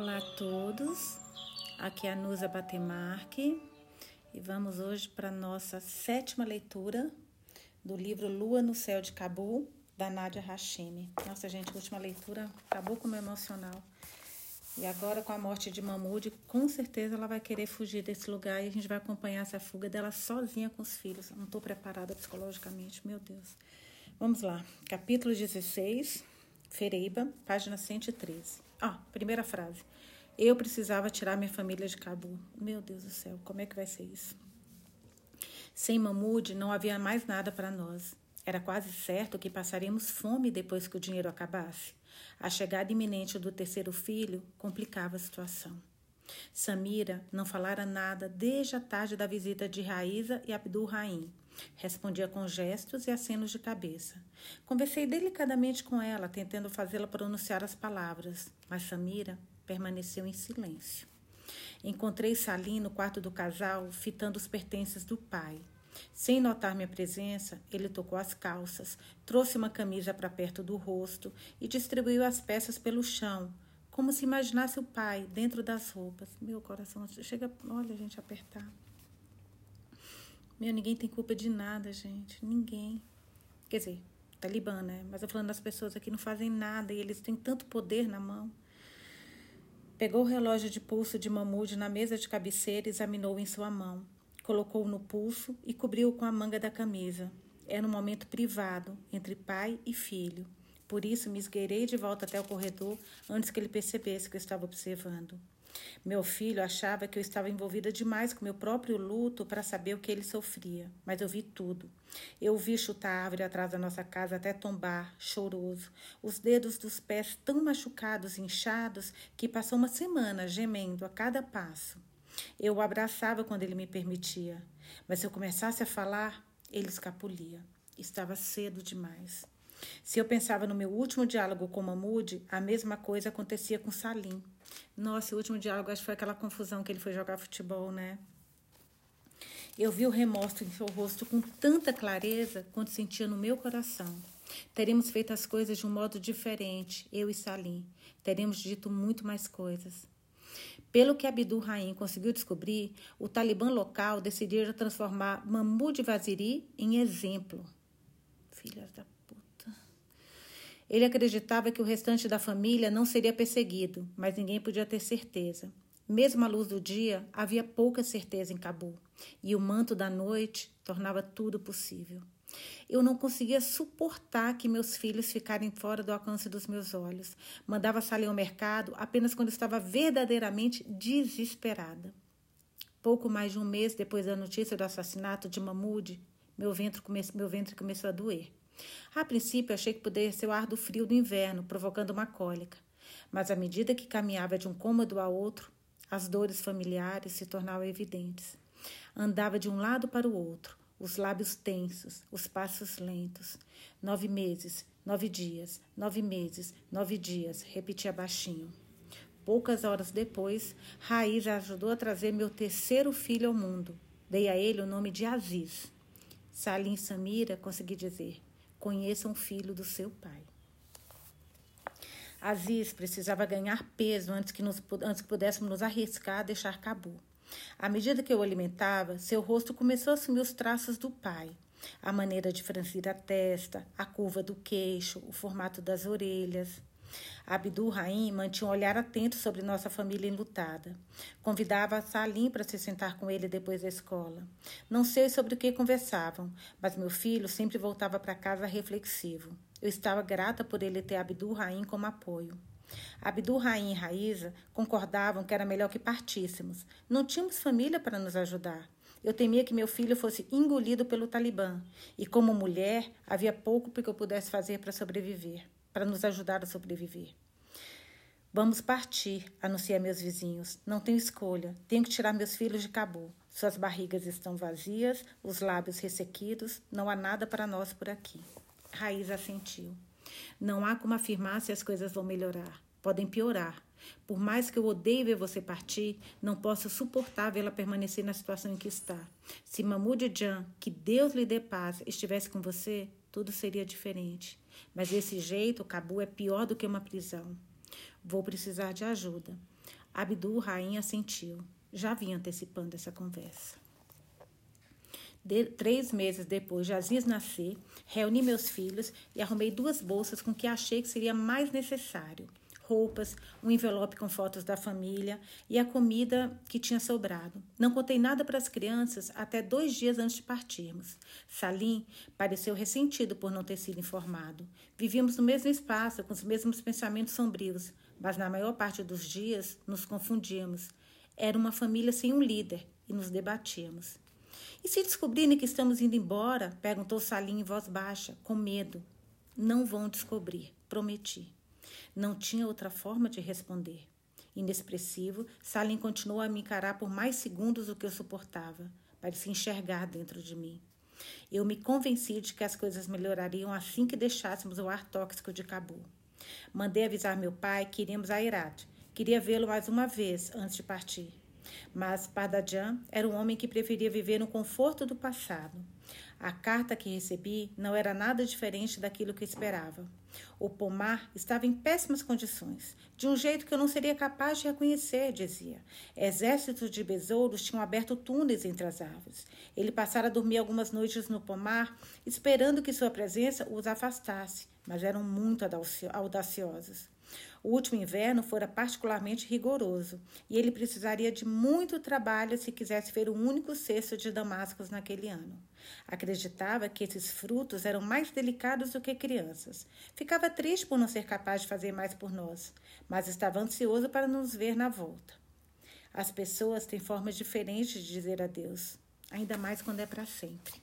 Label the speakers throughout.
Speaker 1: Olá a todos, aqui é a Nusa Batemarque e vamos hoje para a nossa sétima leitura do livro Lua no Céu de Cabu, da Nádia Hashimi. Nossa, gente, última leitura acabou com o meu emocional. E agora, com a morte de Mamude, com certeza ela vai querer fugir desse lugar e a gente vai acompanhar essa fuga dela sozinha com os filhos. Não estou preparada psicologicamente, meu Deus. Vamos lá, capítulo 16, Fereiba, página 113. Ah, primeira frase. Eu precisava tirar minha família de Cabo. Meu Deus do céu, como é que vai ser isso? Sem Mamude, não havia mais nada para nós. Era quase certo que passaríamos fome depois que o dinheiro acabasse. A chegada iminente do terceiro filho complicava a situação. Samira não falara nada desde a tarde da visita de Raíza e Abdul Raim. Respondia com gestos e acenos de cabeça. Conversei delicadamente com ela, tentando fazê-la pronunciar as palavras, mas Samira permaneceu em silêncio. Encontrei Salim no quarto do casal, fitando os pertences do pai. Sem notar minha presença, ele tocou as calças, trouxe uma camisa para perto do rosto e distribuiu as peças pelo chão, como se imaginasse o pai dentro das roupas. Meu coração chega, olha, gente, apertar. Meu, ninguém tem culpa de nada, gente. Ninguém. Quer dizer, Talibã, né? Mas eu falando das pessoas aqui não fazem nada e eles têm tanto poder na mão. Pegou o relógio de pulso de Mamude na mesa de cabeceira e examinou em sua mão. Colocou-o no pulso e cobriu-o com a manga da camisa. Era um momento privado entre pai e filho. Por isso me esgueirei de volta até o corredor antes que ele percebesse que eu estava observando. Meu filho achava que eu estava envolvida demais com meu próprio luto para saber o que ele sofria, mas eu vi tudo. Eu vi chutar a árvore atrás da nossa casa até tombar, choroso, os dedos dos pés tão machucados e inchados que passou uma semana gemendo a cada passo. Eu o abraçava quando ele me permitia, mas se eu começasse a falar, ele escapulia. Estava cedo demais. Se eu pensava no meu último diálogo com Mahmoud, a mesma coisa acontecia com Salim. Nossa, o último diálogo acho que foi aquela confusão que ele foi jogar futebol, né? Eu vi o remorso em seu rosto com tanta clareza quanto sentia no meu coração. Teremos feito as coisas de um modo diferente, eu e Salim. Teremos dito muito mais coisas. Pelo que Abdul Rahim conseguiu descobrir, o Talibã local decidiu transformar Mahmoud Vaziri em exemplo. Filhas da ele acreditava que o restante da família não seria perseguido, mas ninguém podia ter certeza. Mesmo à luz do dia, havia pouca certeza em Cabo, e o manto da noite tornava tudo possível. Eu não conseguia suportar que meus filhos ficarem fora do alcance dos meus olhos. Mandava sair ao mercado apenas quando estava verdadeiramente desesperada. Pouco mais de um mês depois da notícia do assassinato de Mahmoud, meu ventre, come meu ventre começou a doer. A princípio, achei que poderia ser o ar do frio do inverno, provocando uma cólica. Mas à medida que caminhava de um cômodo a outro, as dores familiares se tornavam evidentes. Andava de um lado para o outro, os lábios tensos, os passos lentos. Nove meses, nove dias, nove meses, nove dias, repetia baixinho. Poucas horas depois, Raiz ajudou a trazer meu terceiro filho ao mundo. Dei a ele o nome de Aziz. Salim Samira, consegui dizer, conheça um filho do seu pai. Aziz precisava ganhar peso antes que, nos, antes que pudéssemos nos arriscar a deixar Cabu. À medida que eu o alimentava, seu rosto começou a assumir os traços do pai. A maneira de franzir a testa, a curva do queixo, o formato das orelhas. Abdul Raim mantinha um olhar atento sobre nossa família enlutada. Convidava Salim para se sentar com ele depois da escola. Não sei sobre o que conversavam, mas meu filho sempre voltava para casa reflexivo. Eu estava grata por ele ter Abdul Raim como apoio. Abdul Raim e Raíza concordavam que era melhor que partíssemos. Não tínhamos família para nos ajudar. Eu temia que meu filho fosse engolido pelo Talibã, e como mulher, havia pouco que eu pudesse fazer para sobreviver para nos ajudar a sobreviver. Vamos partir, anunciei a meus vizinhos. Não tenho escolha. Tenho que tirar meus filhos de Cabo. Suas barrigas estão vazias, os lábios ressequidos. Não há nada para nós por aqui. Raiz assentiu. Não há como afirmar se as coisas vão melhorar. Podem piorar. Por mais que eu odeie ver você partir, não posso suportar vê-la permanecer na situação em que está. Se Mahmoud Jan, que Deus lhe dê paz, estivesse com você, tudo seria diferente. Mas desse jeito, o Cabu é pior do que uma prisão. Vou precisar de ajuda. Abdul Rainha assentiu. Já vinha antecipando essa conversa. De, três meses depois de Aziz nascer, reuni meus filhos e arrumei duas bolsas com que achei que seria mais necessário: roupas, um envelope com fotos da família e a comida que tinha sobrado. Não contei nada para as crianças até dois dias antes de partirmos. Salim pareceu ressentido por não ter sido informado. Vivíamos no mesmo espaço, com os mesmos pensamentos sombrios, mas na maior parte dos dias nos confundíamos. Era uma família sem um líder e nos debatíamos. E se descobrirem que estamos indo embora? perguntou Salim em voz baixa, com medo. Não vão descobrir, prometi. Não tinha outra forma de responder. Inexpressivo, Salim continuou a me encarar por mais segundos do que eu suportava. Parecia enxergar dentro de mim. Eu me convenci de que as coisas melhorariam assim que deixássemos o ar tóxico de Cabul. Mandei avisar meu pai que iríamos a Herat. Queria vê-lo mais uma vez antes de partir. Mas Pardajan era um homem que preferia viver no conforto do passado. A carta que recebi não era nada diferente daquilo que esperava. O pomar estava em péssimas condições, de um jeito que eu não seria capaz de reconhecer, dizia. Exércitos de besouros tinham aberto túneis entre as árvores. Ele passara a dormir algumas noites no pomar, esperando que sua presença os afastasse, mas eram muito audaciosos. O último inverno fora particularmente rigoroso e ele precisaria de muito trabalho se quisesse ver o único cesto de damascos naquele ano. Acreditava que esses frutos eram mais delicados do que crianças. Ficava triste por não ser capaz de fazer mais por nós, mas estava ansioso para nos ver na volta. As pessoas têm formas diferentes de dizer adeus, ainda mais quando é para sempre.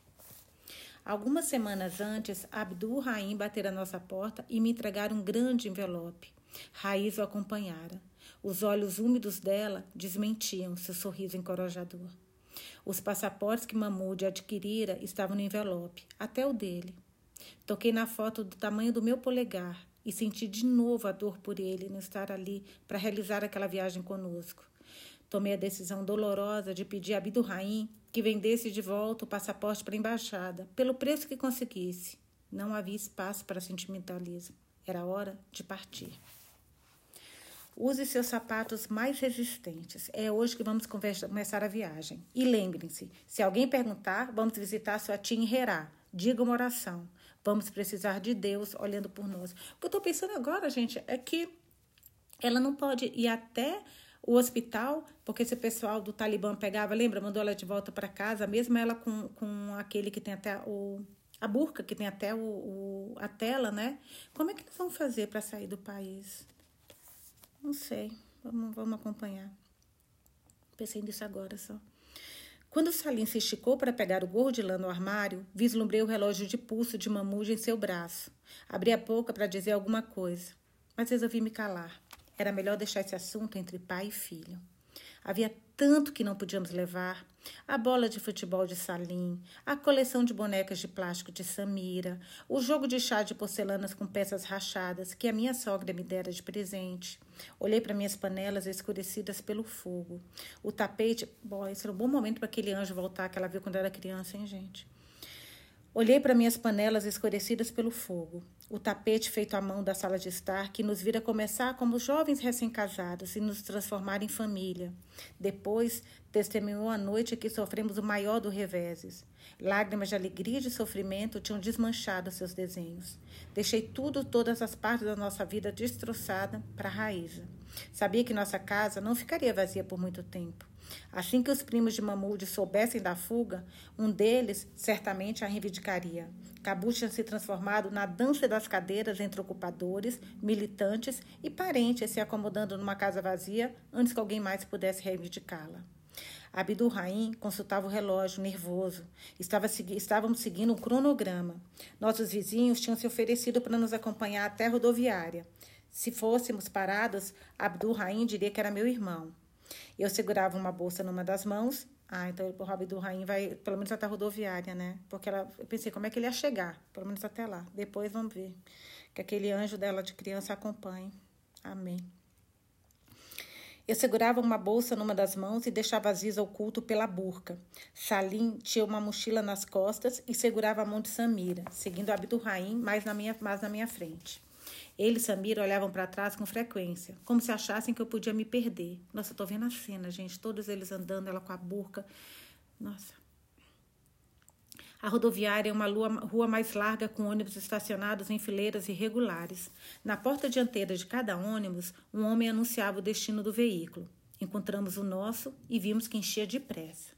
Speaker 1: Algumas semanas antes, Abdul Raim batera a nossa porta e me entregar um grande envelope. Raiz o acompanhara. Os olhos úmidos dela desmentiam seu sorriso encorajador. Os passaportes que Mahmoud adquirira estavam no envelope, até o dele. Toquei na foto do tamanho do meu polegar e senti de novo a dor por ele não estar ali para realizar aquela viagem conosco. Tomei a decisão dolorosa de pedir a Abdurraim que vendesse de volta o passaporte para a embaixada, pelo preço que conseguisse. Não havia espaço para sentimentalismo. Era hora de partir. Use seus sapatos mais resistentes. É hoje que vamos começar a viagem. E lembrem-se: se alguém perguntar, vamos visitar sua tia em Herá. Diga uma oração. Vamos precisar de Deus olhando por nós. O que eu estou pensando agora, gente, é que ela não pode ir até o hospital, porque esse pessoal do Talibã pegava, lembra, mandou ela de volta para casa, mesmo ela com, com aquele que tem até o a burca, que tem até o, o a tela, né? Como é que eles vão fazer para sair do país? Não sei. Vamos, vamos acompanhar. Pensei nisso agora só. Quando Salim se esticou para pegar o gorro de lã no armário, vislumbrei o relógio de pulso de mamuja em seu braço. Abri a boca para dizer alguma coisa, mas resolvi me calar. Era melhor deixar esse assunto entre pai e filho. Havia tanto que não podíamos levar. A bola de futebol de Salim, a coleção de bonecas de plástico de Samira, o jogo de chá de porcelanas com peças rachadas que a minha sogra me dera de presente. Olhei para minhas panelas escurecidas pelo fogo. O tapete. Bom, esse era um bom momento para aquele anjo voltar que ela viu quando era criança, hein, gente? Olhei para minhas panelas escurecidas pelo fogo, o tapete feito à mão da sala de estar, que nos vira começar como jovens recém-casados e nos transformar em família. Depois, testemunhou a noite que sofremos o maior dos reveses. Lágrimas de alegria e de sofrimento tinham desmanchado seus desenhos. Deixei tudo, todas as partes da nossa vida destroçada para a Raíza. Sabia que nossa casa não ficaria vazia por muito tempo. Assim que os primos de Mahmoud soubessem da fuga, um deles certamente a reivindicaria. Cabu tinha se transformado na dança das cadeiras entre ocupadores, militantes e parentes se acomodando numa casa vazia antes que alguém mais pudesse reivindicá-la. Abdul Raim consultava o relógio, nervoso. Estava, estávamos seguindo um cronograma. Nossos vizinhos tinham se oferecido para nos acompanhar até a rodoviária. Se fôssemos parados, Abdul Raim diria que era meu irmão. Eu segurava uma bolsa numa das mãos. Ah, então o Rob do Rain vai pelo menos até a rodoviária, né? Porque ela, eu pensei, como é que ele ia chegar? Pelo menos até lá. Depois vamos ver. Que aquele anjo dela de criança acompanhe. Amém. Eu segurava uma bolsa numa das mãos e deixava Aziza oculto pela burca. Salim tinha uma mochila nas costas e segurava a mão de Samira, seguindo Abdul Raim mais na minha, mais na minha frente. Ele e Samira olhavam para trás com frequência, como se achassem que eu podia me perder. Nossa, eu tô vendo a cena, gente. Todos eles andando, ela com a burca. Nossa. A rodoviária é uma rua mais larga com ônibus estacionados em fileiras irregulares. Na porta dianteira de cada ônibus, um homem anunciava o destino do veículo. Encontramos o nosso e vimos que enchia de pressa.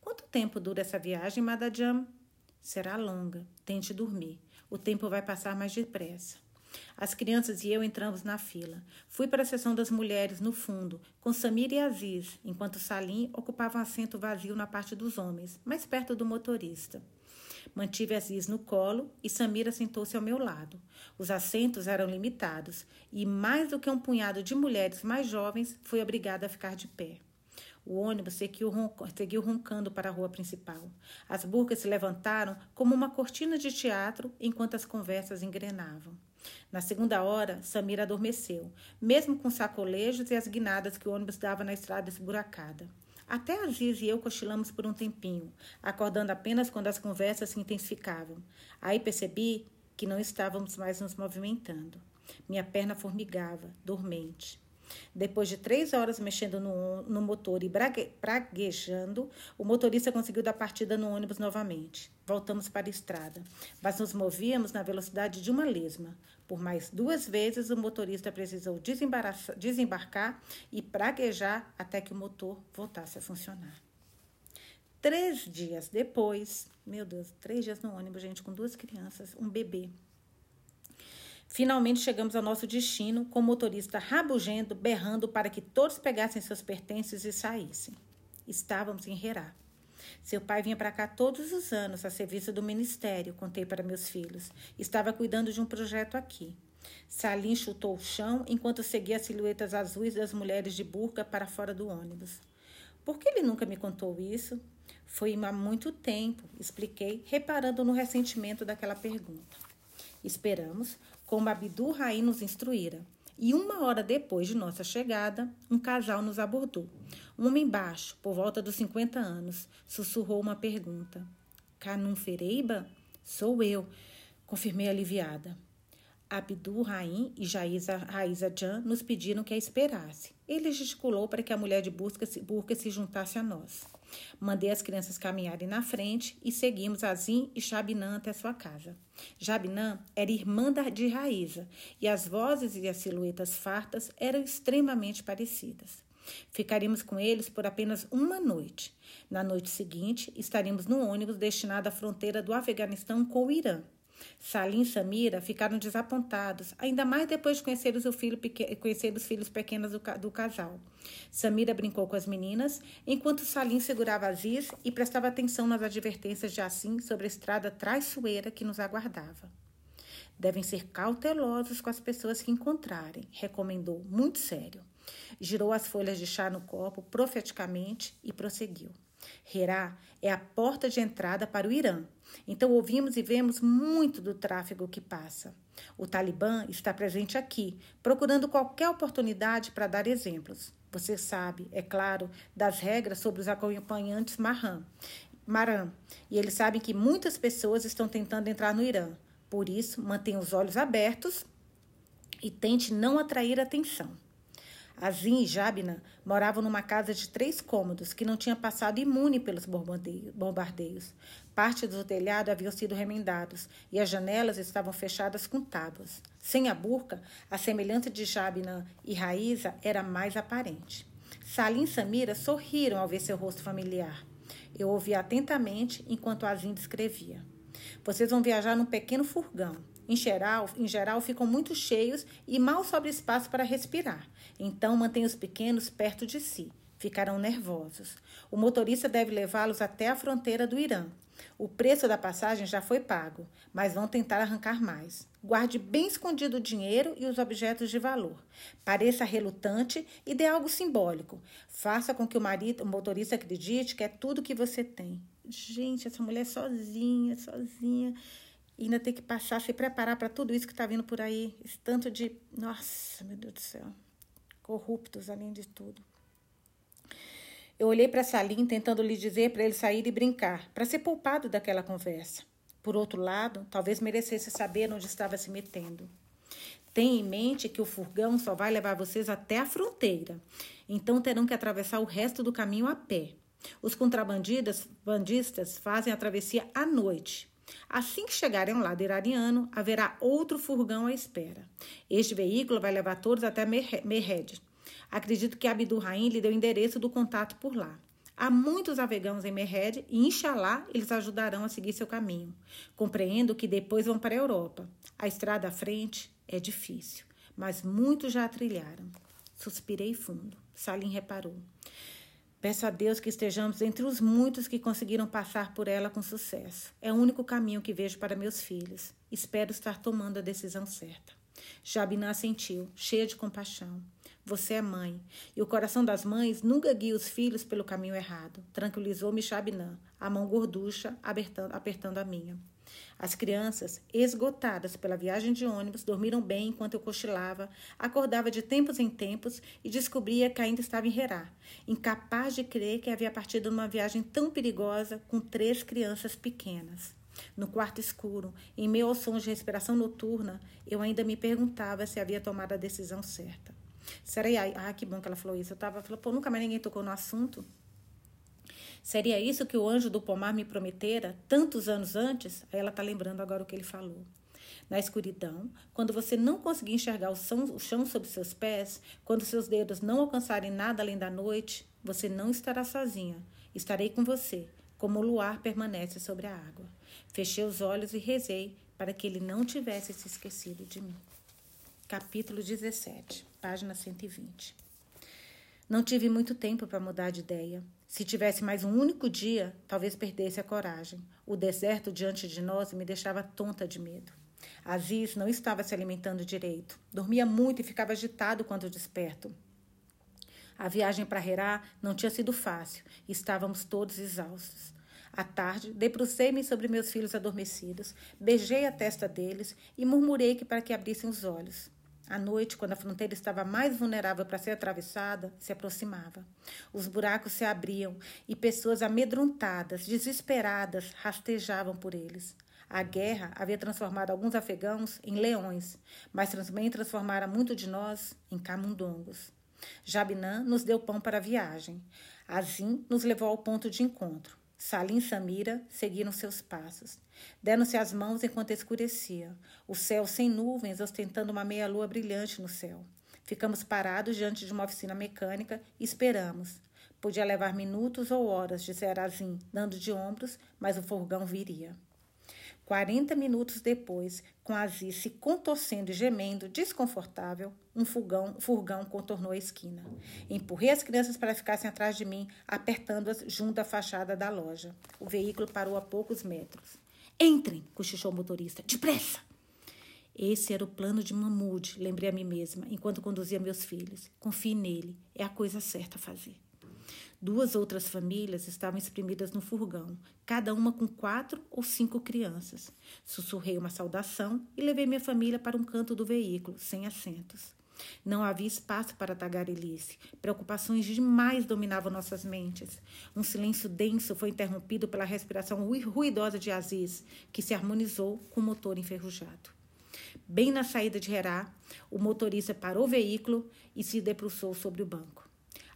Speaker 1: Quanto tempo dura essa viagem, Madame? Será longa. Tente dormir. O tempo vai passar mais depressa. As crianças e eu entramos na fila. Fui para a seção das mulheres, no fundo, com Samir e Aziz, enquanto Salim ocupava um assento vazio na parte dos homens, mais perto do motorista. Mantive Aziz no colo e Samira sentou-se ao meu lado. Os assentos eram limitados e, mais do que um punhado de mulheres mais jovens, fui obrigada a ficar de pé. O ônibus seguiu roncando para a rua principal. As burcas se levantaram como uma cortina de teatro enquanto as conversas engrenavam. Na segunda hora, Samira adormeceu, mesmo com sacolejos e as guinadas que o ônibus dava na estrada esburacada. Até Aziz e eu cochilamos por um tempinho, acordando apenas quando as conversas se intensificavam. Aí percebi que não estávamos mais nos movimentando. Minha perna formigava, dormente. Depois de três horas mexendo no, no motor e brague, praguejando, o motorista conseguiu dar partida no ônibus novamente. Voltamos para a estrada, mas nos movíamos na velocidade de uma lesma. Por mais duas vezes, o motorista precisou desembarcar e praguejar até que o motor voltasse a funcionar. Três dias depois, meu Deus, três dias no ônibus, gente, com duas crianças, um bebê. Finalmente chegamos ao nosso destino, com o motorista rabugendo, berrando para que todos pegassem seus pertences e saíssem. Estávamos em Herá. Seu pai vinha para cá todos os anos a serviço do ministério, contei para meus filhos. Estava cuidando de um projeto aqui. Salim chutou o chão enquanto seguia as silhuetas azuis das mulheres de burca para fora do ônibus. Por que ele nunca me contou isso? Foi há muito tempo, expliquei, reparando no ressentimento daquela pergunta. Esperamos, como Abdul Raim nos instruíra. E uma hora depois de nossa chegada, um casal nos abordou. Um homem baixo, por volta dos 50 anos, sussurrou uma pergunta. Canum Fereiba? Sou eu, confirmei aliviada. Abdul Raim e Jaiza Raiza Jan nos pediram que a esperasse. Ele gesticulou para que a mulher de burca se, burca se juntasse a nós. Mandei as crianças caminharem na frente e seguimos Azim e Shabinã até sua casa. Jabinã era irmã de Raíza e as vozes e as silhuetas fartas eram extremamente parecidas. Ficaríamos com eles por apenas uma noite. Na noite seguinte, estaríamos no ônibus destinado à fronteira do Afeganistão com o Irã. Salim e Samira ficaram desapontados, ainda mais depois de conhecer os, filho, conhecer os filhos pequenos do, do, casal. Samira brincou com as meninas, enquanto Salim segurava Aziz e prestava atenção nas advertências de Assim sobre a estrada traiçoeira que nos aguardava. Devem ser cautelosos com as pessoas que encontrarem, recomendou, muito sério. Girou as folhas de chá no copo profeticamente e prosseguiu. Herá é a porta de entrada para o Irã. Então ouvimos e vemos muito do tráfego que passa. O Talibã está presente aqui, procurando qualquer oportunidade para dar exemplos. Você sabe, é claro, das regras sobre os acompanhantes Maran. Maran. E eles sabem que muitas pessoas estão tentando entrar no Irã. Por isso, mantenha os olhos abertos e tente não atrair atenção. Azim e Jabna moravam numa casa de três cômodos que não tinha passado imune pelos bombardeios. Parte do telhado haviam sido remendados e as janelas estavam fechadas com tábuas. Sem a burca, a semelhança de Jabna e Raíza era mais aparente. Salim e Samira sorriram ao ver seu rosto familiar. Eu ouvi atentamente enquanto Azim descrevia. Vocês vão viajar num pequeno furgão. Em geral, em geral, ficam muito cheios e mal sobra espaço para respirar. Então, mantenha os pequenos perto de si. Ficarão nervosos. O motorista deve levá-los até a fronteira do Irã. O preço da passagem já foi pago, mas vão tentar arrancar mais. Guarde bem escondido o dinheiro e os objetos de valor. Pareça relutante e dê algo simbólico. Faça com que o marido, o motorista acredite que é tudo que você tem. Gente, essa mulher sozinha, sozinha e ainda tem que passar, se preparar para tudo isso que está vindo por aí. Esse tanto de. Nossa, meu Deus do céu. Corruptos, além de tudo. Eu olhei para Salim, tentando lhe dizer para ele sair e brincar, para ser poupado daquela conversa. Por outro lado, talvez merecesse saber onde estava se metendo. Tenha em mente que o furgão só vai levar vocês até a fronteira, então terão que atravessar o resto do caminho a pé. Os contrabandistas bandistas fazem a travessia à noite. Assim que chegarem ao lado iraniano, haverá outro furgão à espera. Este veículo vai levar todos até Mehed. Acredito que Abdul Rahim lhe deu o endereço do contato por lá. Há muitos afegãos em Mehed e, inshallah, eles ajudarão a seguir seu caminho. Compreendo que depois vão para a Europa. A estrada à frente é difícil, mas muitos já a trilharam. Suspirei fundo. Salim reparou. Peço a Deus que estejamos entre os muitos que conseguiram passar por ela com sucesso. É o único caminho que vejo para meus filhos. Espero estar tomando a decisão certa. Jabinã sentiu, cheia de compaixão. Você é mãe, e o coração das mães nunca guia os filhos pelo caminho errado. Tranquilizou-me Jabinã, a mão gorducha apertando, apertando a minha. As crianças, esgotadas pela viagem de ônibus, dormiram bem enquanto eu cochilava, acordava de tempos em tempos e descobria que ainda estava em Herá, incapaz de crer que havia partido numa viagem tão perigosa com três crianças pequenas. No quarto escuro, em meio aos sons de respiração noturna, eu ainda me perguntava se havia tomado a decisão certa. Seria, ah, que bom que ela falou isso. Eu tava falando, pô, nunca mais ninguém tocou no assunto. Seria isso que o anjo do pomar me prometera tantos anos antes? Aí ela está lembrando agora o que ele falou. Na escuridão, quando você não conseguir enxergar o chão, o chão sob seus pés, quando seus dedos não alcançarem nada além da noite, você não estará sozinha. Estarei com você, como o luar permanece sobre a água. Fechei os olhos e rezei para que ele não tivesse se esquecido de mim. Capítulo 17, página 120. Não tive muito tempo para mudar de ideia. Se tivesse mais um único dia, talvez perdesse a coragem. O deserto diante de nós me deixava tonta de medo. Aziz não estava se alimentando direito. Dormia muito e ficava agitado quando desperto. A viagem para Herá não tinha sido fácil estávamos todos exaustos. À tarde, debrucei-me sobre meus filhos adormecidos, beijei a testa deles e murmurei que para que abrissem os olhos. A noite, quando a fronteira estava mais vulnerável para ser atravessada, se aproximava. Os buracos se abriam e pessoas amedrontadas, desesperadas, rastejavam por eles. A guerra havia transformado alguns afegãos em leões, mas também transformara muito de nós em camundongos. Jabinã nos deu pão para a viagem. Azim nos levou ao ponto de encontro. Salim e Samira seguiram seus passos. Deram-se as mãos enquanto escurecia. O céu sem nuvens, ostentando uma meia-lua brilhante no céu. Ficamos parados diante de uma oficina mecânica e esperamos. Podia levar minutos ou horas, disse Azim, dando de ombros, mas o furgão viria. Quarenta minutos depois, com Aziz se contorcendo e gemendo, desconfortável, um furgão, furgão contornou a esquina. Empurrei as crianças para ficassem atrás de mim, apertando-as junto à fachada da loja. O veículo parou a poucos metros. Entrem, cochichou o motorista. Depressa! Esse era o plano de Mahmoud, lembrei a mim mesma, enquanto conduzia meus filhos. Confie nele, é a coisa certa a fazer. Duas outras famílias estavam exprimidas no furgão, cada uma com quatro ou cinco crianças. Sussurrei uma saudação e levei minha família para um canto do veículo, sem assentos. Não havia espaço para tagarelice. Preocupações demais dominavam nossas mentes. Um silêncio denso foi interrompido pela respiração ruidosa de Aziz, que se harmonizou com o motor enferrujado. Bem na saída de Herá, o motorista parou o veículo e se debruçou sobre o banco.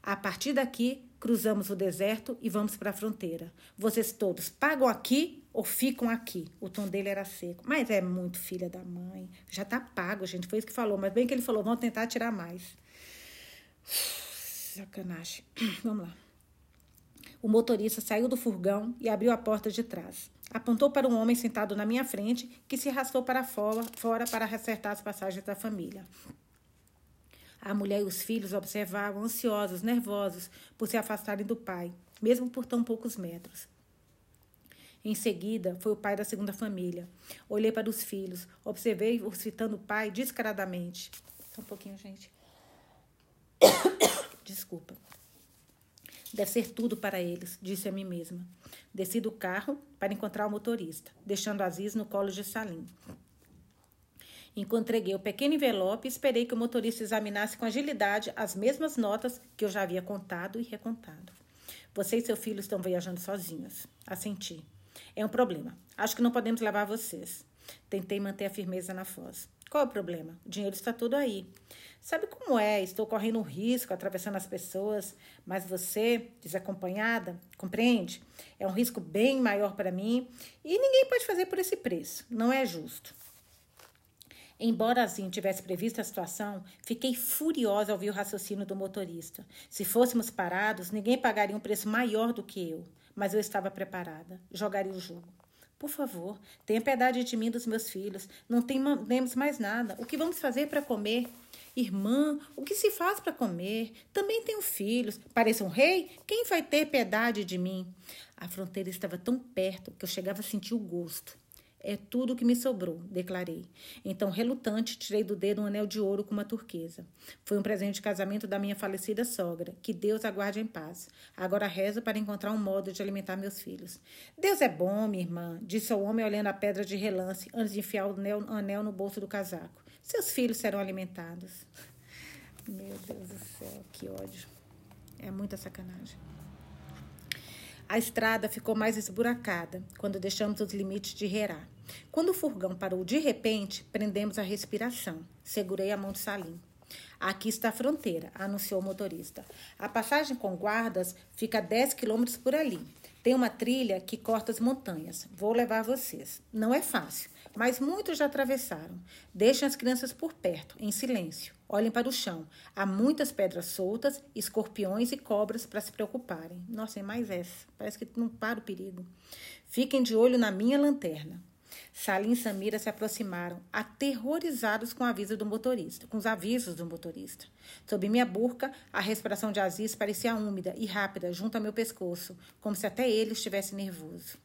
Speaker 1: A partir daqui, cruzamos o deserto e vamos para a fronteira. Vocês todos pagam aqui ou ficam aqui? O tom dele era seco. Mas é muito filha da mãe. Já tá pago, gente. Foi isso que falou. Mas bem que ele falou, vamos tentar tirar mais. Sacanagem. Vamos lá. O motorista saiu do furgão e abriu a porta de trás. Apontou para um homem sentado na minha frente que se arrastou para fora, fora para acertar as passagens da família. A mulher e os filhos observavam, ansiosos, nervosos, por se afastarem do pai, mesmo por tão poucos metros. Em seguida, foi o pai da segunda família. Olhei para os filhos, observei-os fitando o pai descaradamente. Só um pouquinho, gente. Desculpa. Deve ser tudo para eles, disse a mim mesma. Desci do carro para encontrar o motorista, deixando Aziz no colo de Salim. Encontrei o pequeno envelope esperei que o motorista examinasse com agilidade as mesmas notas que eu já havia contado e recontado. Você e seu filho estão viajando sozinhos. Assenti. É um problema. Acho que não podemos levar vocês. Tentei manter a firmeza na voz. Qual é o problema? O dinheiro está todo aí. Sabe como é? Estou correndo um risco atravessando as pessoas, mas você, desacompanhada, compreende? É um risco bem maior para mim e ninguém pode fazer por esse preço. Não é justo. Embora assim tivesse previsto a situação, fiquei furiosa ao ouvir o raciocínio do motorista. Se fôssemos parados, ninguém pagaria um preço maior do que eu. Mas eu estava preparada. Jogaria o jogo. Por favor, tenha piedade de mim e dos meus filhos. Não temos mais nada. O que vamos fazer para comer? Irmã, o que se faz para comer? Também tenho filhos. Pareço um rei? Quem vai ter piedade de mim? A fronteira estava tão perto que eu chegava a sentir o gosto. É tudo que me sobrou, declarei. Então, relutante, tirei do dedo um anel de ouro com uma turquesa. Foi um presente de casamento da minha falecida sogra. Que Deus aguarde em paz. Agora rezo para encontrar um modo de alimentar meus filhos. Deus é bom, minha irmã, disse o homem olhando a pedra de relance antes de enfiar o o anel no bolso do casaco. Seus filhos serão alimentados. Meu Deus do céu, que ódio. É muita sacanagem. A estrada ficou mais esburacada quando deixamos os limites de Herá. Quando o furgão parou de repente, prendemos a respiração. Segurei a mão de Salim. Aqui está a fronteira, anunciou o motorista. A passagem com guardas fica a 10 quilômetros por ali. Tem uma trilha que corta as montanhas. Vou levar vocês. Não é fácil, mas muitos já atravessaram. Deixem as crianças por perto, em silêncio. Olhem para o chão. Há muitas pedras soltas, escorpiões e cobras para se preocuparem. Nossa, é mais essa. Parece que não para o perigo. Fiquem de olho na minha lanterna. Salim e Samira se aproximaram, aterrorizados com, aviso do motorista, com os avisos do motorista. Sob minha burca, a respiração de Aziz parecia úmida e rápida junto ao meu pescoço, como se até ele estivesse nervoso.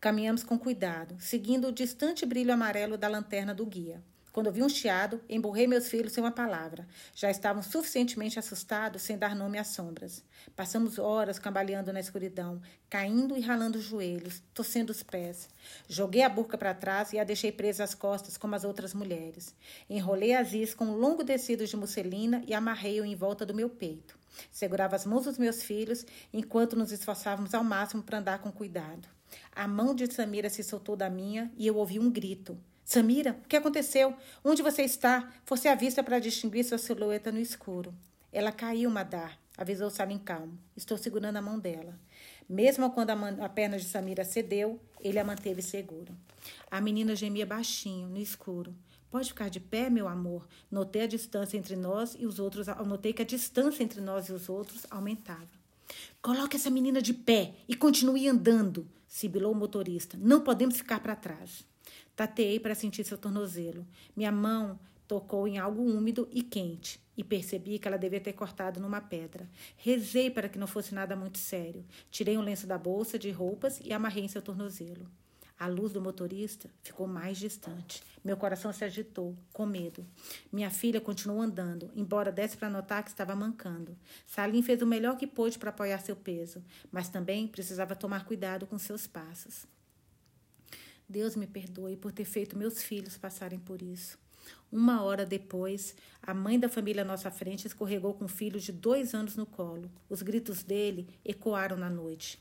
Speaker 1: Caminhamos com cuidado, seguindo o distante brilho amarelo da lanterna do guia. Quando vi um chiado, emburrei meus filhos sem uma palavra. Já estavam suficientemente assustados sem dar nome às sombras. Passamos horas cambaleando na escuridão, caindo e ralando os joelhos, torcendo os pés. Joguei a burca para trás e a deixei presa às costas como as outras mulheres. Enrolei Aziz com um longo tecido de musselina e amarrei-o em volta do meu peito. Segurava as mãos dos meus filhos enquanto nos esforçávamos ao máximo para andar com cuidado. A mão de Samira se soltou da minha e eu ouvi um grito. Samira, o que aconteceu? Onde você está? Fosse à vista para distinguir sua silhueta no escuro. Ela caiu, Madar, avisou Salim calmo. Estou segurando a mão dela. Mesmo quando a, a perna de Samira cedeu, ele a manteve segura. A menina gemia baixinho, no escuro. Pode ficar de pé, meu amor. Notei a distância entre nós e os outros. Notei que a distância entre nós e os outros aumentava. Coloque essa menina de pé e continue andando, sibilou o motorista. Não podemos ficar para trás. Tateei para sentir seu tornozelo. Minha mão tocou em algo úmido e quente e percebi que ela devia ter cortado numa pedra. Rezei para que não fosse nada muito sério. Tirei um lenço da bolsa de roupas e amarrei em seu tornozelo. A luz do motorista ficou mais distante. Meu coração se agitou, com medo. Minha filha continuou andando, embora desse para notar que estava mancando. Salim fez o melhor que pôde para apoiar seu peso, mas também precisava tomar cuidado com seus passos. Deus me perdoe por ter feito meus filhos passarem por isso. Uma hora depois, a mãe da família à nossa frente escorregou com um filho de dois anos no colo. Os gritos dele ecoaram na noite.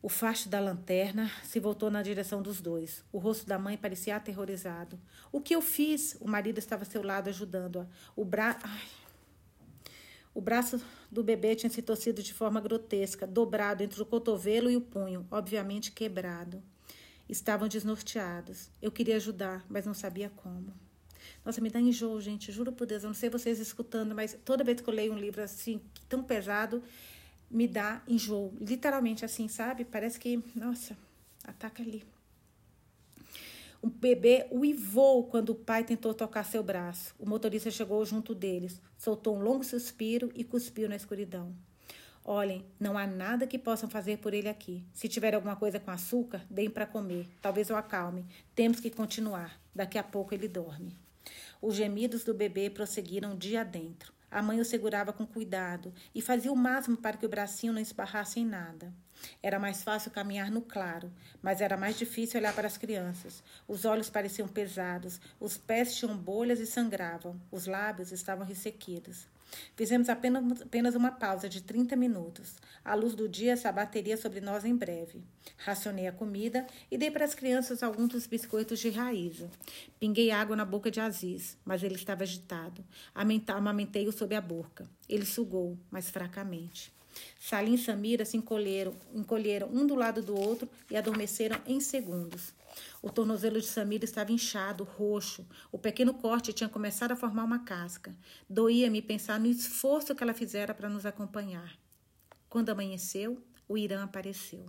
Speaker 1: O facho da lanterna se voltou na direção dos dois. O rosto da mãe parecia aterrorizado. O que eu fiz? O marido estava a seu lado ajudando-a. O, bra... Ai. o braço do bebê tinha se torcido de forma grotesca, dobrado entre o cotovelo e o punho, obviamente quebrado. Estavam desnorteados. Eu queria ajudar, mas não sabia como. Nossa, me dá enjoo, gente. Juro por Deus, eu não sei vocês escutando, mas toda vez que eu leio um livro assim, tão pesado, me dá enjoo. Literalmente assim, sabe? Parece que, nossa, ataca ali. O bebê uivou quando o pai tentou tocar seu braço. O motorista chegou junto deles, soltou um longo suspiro e cuspiu na escuridão. Olhem, não há nada que possam fazer por ele aqui. Se tiver alguma coisa com açúcar, deem para comer. Talvez o acalme. Temos que continuar. Daqui a pouco ele dorme. Os gemidos do bebê prosseguiram dia adentro. A mãe o segurava com cuidado e fazia o máximo para que o bracinho não esbarrasse em nada. Era mais fácil caminhar no claro, mas era mais difícil olhar para as crianças. Os olhos pareciam pesados, os pés tinham bolhas e sangravam, os lábios estavam ressequidos. Fizemos apenas, apenas uma pausa de 30 minutos. A luz do dia se abateria sobre nós em breve. Racionei a comida e dei para as crianças alguns dos biscoitos de raíza. Pinguei água na boca de Aziz, mas ele estava agitado. Amamentei-o sob a boca. Ele sugou, mas fracamente. Salim e Samira se encolheram, encolheram um do lado do outro e adormeceram em segundos. O tornozelo de Samira estava inchado, roxo. O pequeno corte tinha começado a formar uma casca. Doía-me pensar no esforço que ela fizera para nos acompanhar. Quando amanheceu, o Irã apareceu.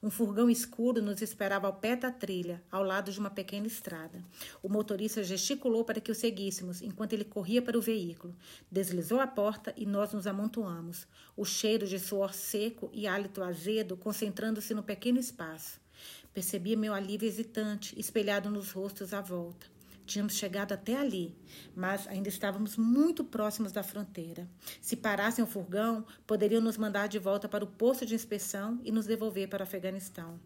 Speaker 1: Um furgão escuro nos esperava ao pé da trilha, ao lado de uma pequena estrada. O motorista gesticulou para que o seguíssemos, enquanto ele corria para o veículo. Deslizou a porta e nós nos amontoamos. O cheiro de suor seco e hálito azedo concentrando-se no pequeno espaço. Percebia meu alívio hesitante, espelhado nos rostos à volta. Tínhamos chegado até ali, mas ainda estávamos muito próximos da fronteira. Se parassem o furgão, poderiam nos mandar de volta para o posto de inspeção e nos devolver para o Afeganistão.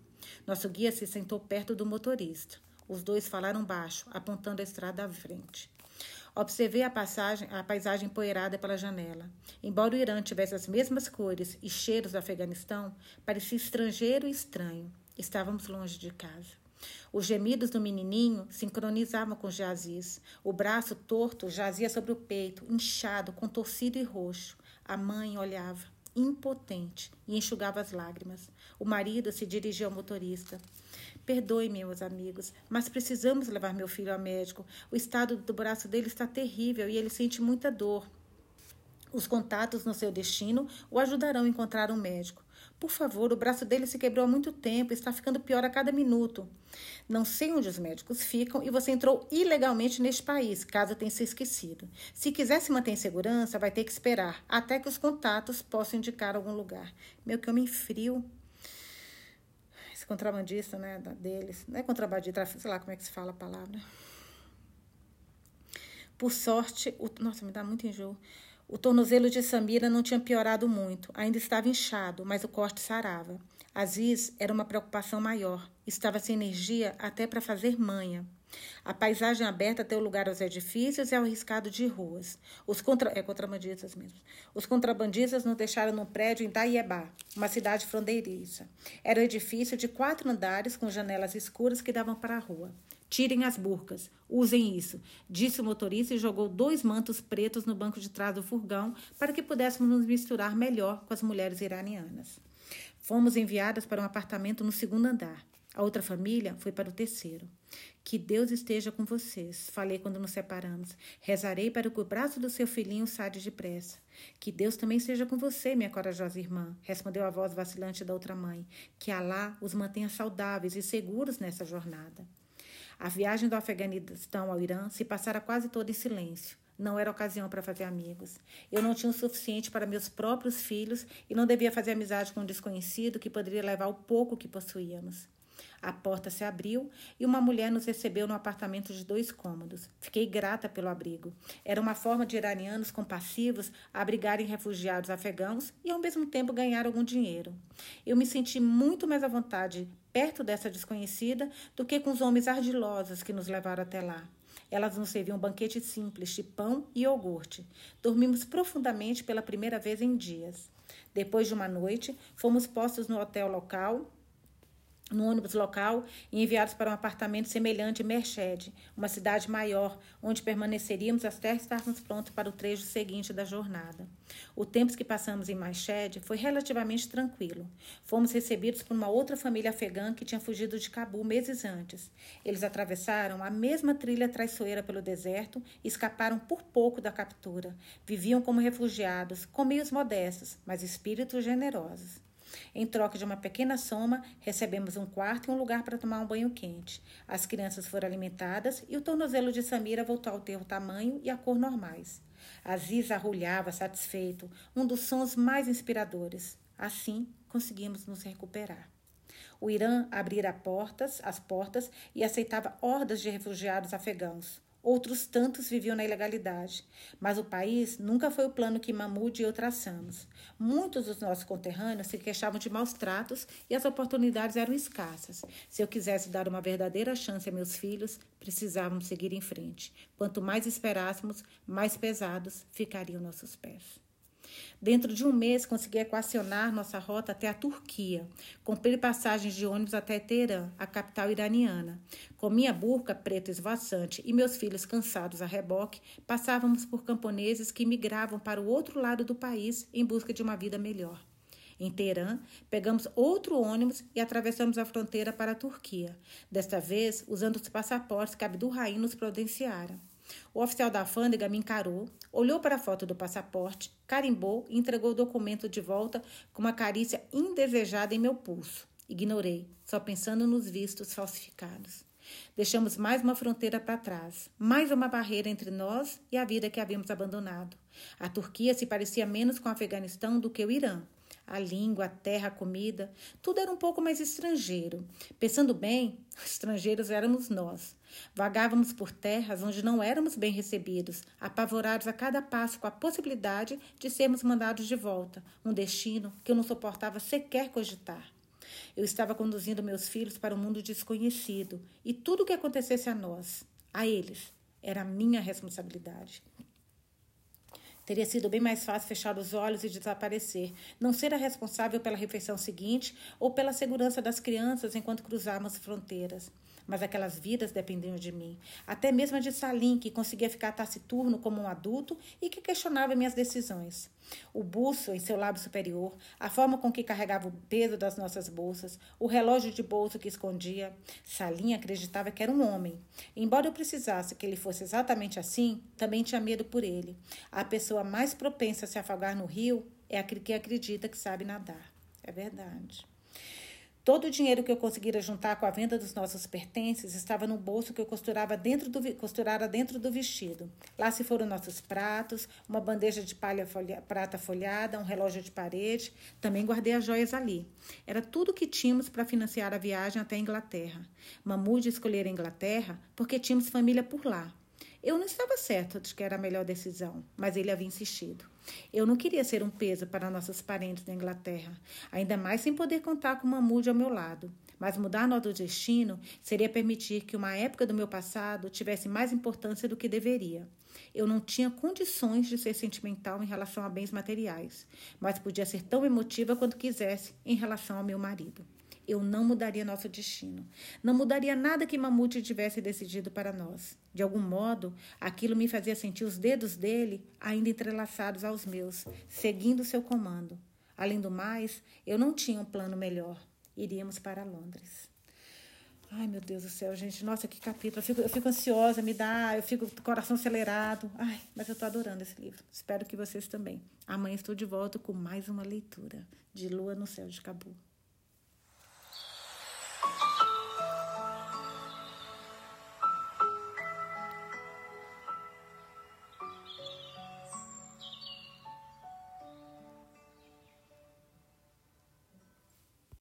Speaker 1: Nosso guia se sentou perto do motorista. Os dois falaram baixo, apontando a estrada à frente. Observei a, passagem, a paisagem empoeirada pela janela. Embora o Irã tivesse as mesmas cores e cheiros do Afeganistão, parecia estrangeiro e estranho. Estávamos longe de casa. Os gemidos do menininho sincronizavam com Jaziz. O braço torto jazia sobre o peito, inchado, contorcido e roxo. A mãe olhava, impotente, e enxugava as lágrimas. O marido se dirigia ao motorista. Perdoe, meus amigos, mas precisamos levar meu filho ao médico. O estado do braço dele está terrível e ele sente muita dor. Os contatos no seu destino o ajudarão a encontrar um médico. Por favor, o braço dele se quebrou há muito tempo e está ficando pior a cada minuto. Não sei onde os médicos ficam e você entrou ilegalmente neste país, caso tenha se esquecido. Se quiser se manter em segurança, vai ter que esperar até que os contatos possam indicar algum lugar. Meu, que homem frio. Esse contrabandista, né, deles. Não é contrabandista, sei lá como é que se fala a palavra. Por sorte, o, nossa, me dá muito enjoo. O tornozelo de Samira não tinha piorado muito, ainda estava inchado, mas o corte sarava. Aziz era uma preocupação maior. Estava sem energia até para fazer manha. A paisagem aberta deu lugar aos edifícios e ao riscado de ruas. Os contra... é, contrabandistas mesmo. Os contrabandistas nos deixaram no prédio em Daiebá, uma cidade fronteiriça. Era um edifício de quatro andares com janelas escuras que davam para a rua. Tirem as burcas, usem isso, disse o motorista e jogou dois mantos pretos no banco de trás do furgão para que pudéssemos nos misturar melhor com as mulheres iranianas. Fomos enviadas para um apartamento no segundo andar. A outra família foi para o terceiro. Que Deus esteja com vocês, falei quando nos separamos. Rezarei para que o braço do seu filhinho sade depressa. Que Deus também esteja com você, minha corajosa irmã, respondeu a voz vacilante da outra mãe. Que Alá os mantenha saudáveis e seguros nessa jornada. A viagem do Afeganistão ao Irã se passara quase toda em silêncio. Não era ocasião para fazer amigos. Eu não tinha o suficiente para meus próprios filhos e não devia fazer amizade com um desconhecido que poderia levar o pouco que possuíamos. A porta se abriu e uma mulher nos recebeu no apartamento de dois cômodos. Fiquei grata pelo abrigo. Era uma forma de iranianos compassivos abrigarem refugiados afegãos e ao mesmo tempo ganhar algum dinheiro. Eu me senti muito mais à vontade perto dessa desconhecida do que com os homens ardilosos que nos levaram até lá. Elas nos serviam um banquete simples de pão e iogurte. Dormimos profundamente pela primeira vez em dias. Depois de uma noite, fomos postos no hotel local no ônibus local e enviados para um apartamento semelhante em Merched, uma cidade maior, onde permaneceríamos até estarmos prontos para o trecho seguinte da jornada. O tempo que passamos em Merched foi relativamente tranquilo. Fomos recebidos por uma outra família afegã que tinha fugido de Cabul meses antes. Eles atravessaram a mesma trilha traiçoeira pelo deserto e escaparam por pouco da captura. Viviam como refugiados, com meios modestos, mas espíritos generosos. Em troca de uma pequena soma, recebemos um quarto e um lugar para tomar um banho quente. As crianças foram alimentadas e o tornozelo de Samira voltou ao ter o tamanho e a cor normais. Aziz arrulhava satisfeito, um dos sons mais inspiradores. Assim, conseguimos nos recuperar. O Irã abrira portas, as portas e aceitava hordas de refugiados afegãos. Outros tantos viviam na ilegalidade. Mas o país nunca foi o plano que Mahmoud e eu traçamos. Muitos dos nossos conterrâneos se queixavam de maus tratos e as oportunidades eram escassas. Se eu quisesse dar uma verdadeira chance a meus filhos, precisávamos seguir em frente. Quanto mais esperássemos, mais pesados ficariam nossos pés. Dentro de um mês, consegui equacionar nossa rota até a Turquia. Comprei passagens de ônibus até Teherã, a capital iraniana. Com minha burca preta esvoaçante e meus filhos cansados a reboque, passávamos por camponeses que migravam para o outro lado do país em busca de uma vida melhor. Em Teherã, pegamos outro ônibus e atravessamos a fronteira para a Turquia, desta vez usando os passaportes que Abdul-Rahim nos providenciara. O oficial da alfândega me encarou, olhou para a foto do passaporte, carimbou e entregou o documento de volta com uma carícia indesejada em meu pulso. Ignorei, só pensando nos vistos falsificados. Deixamos mais uma fronteira para trás, mais uma barreira entre nós e a vida que havíamos abandonado. A Turquia se parecia menos com o Afeganistão do que o Irã. A língua, a terra, a comida, tudo era um pouco mais estrangeiro. Pensando bem, estrangeiros éramos nós. Vagávamos por terras onde não éramos bem recebidos, apavorados a cada passo com a possibilidade de sermos mandados de volta, um destino que eu não suportava sequer cogitar. Eu estava conduzindo meus filhos para um mundo desconhecido e tudo o que acontecesse a nós, a eles, era minha responsabilidade. Teria sido bem mais fácil fechar os olhos e desaparecer, não ser a responsável pela refeição seguinte ou pela segurança das crianças enquanto cruzávamos fronteiras mas aquelas vidas dependiam de mim. Até mesmo a de Salim, que conseguia ficar taciturno como um adulto e que questionava minhas decisões. O buço em seu lábio superior, a forma com que carregava o peso das nossas bolsas, o relógio de bolso que escondia. Salim acreditava que era um homem. Embora eu precisasse que ele fosse exatamente assim, também tinha medo por ele. A pessoa mais propensa a se afogar no rio é a que acredita que sabe nadar. É verdade. Todo o dinheiro que eu conseguira juntar com a venda dos nossos pertences estava no bolso que eu costurava dentro do, costurara dentro do vestido. Lá se foram nossos pratos, uma bandeja de palha folha, prata folhada, um relógio de parede. Também guardei as joias ali. Era tudo o que tínhamos para financiar a viagem até a Inglaterra. Mamude escolher a Inglaterra porque tínhamos família por lá. Eu não estava certa de que era a melhor decisão, mas ele havia insistido. Eu não queria ser um peso para nossos parentes na Inglaterra, ainda mais sem poder contar com Mahmoud ao meu lado. Mas mudar nosso destino seria permitir que uma época do meu passado tivesse mais importância do que deveria. Eu não tinha condições de ser sentimental em relação a bens materiais, mas podia ser tão emotiva quanto quisesse em relação ao meu marido eu não mudaria nosso destino. Não mudaria nada que Mamute tivesse decidido para nós. De algum modo, aquilo me fazia sentir os dedos dele ainda entrelaçados aos meus, seguindo seu comando. Além do mais, eu não tinha um plano melhor. Iríamos para Londres. Ai, meu Deus do céu, gente. Nossa, que capítulo. Eu fico, eu fico ansiosa, me dá, eu fico com o coração acelerado. Ai, mas eu estou adorando esse livro. Espero que vocês também. Amanhã estou de volta com mais uma leitura de Lua no Céu de Cabo.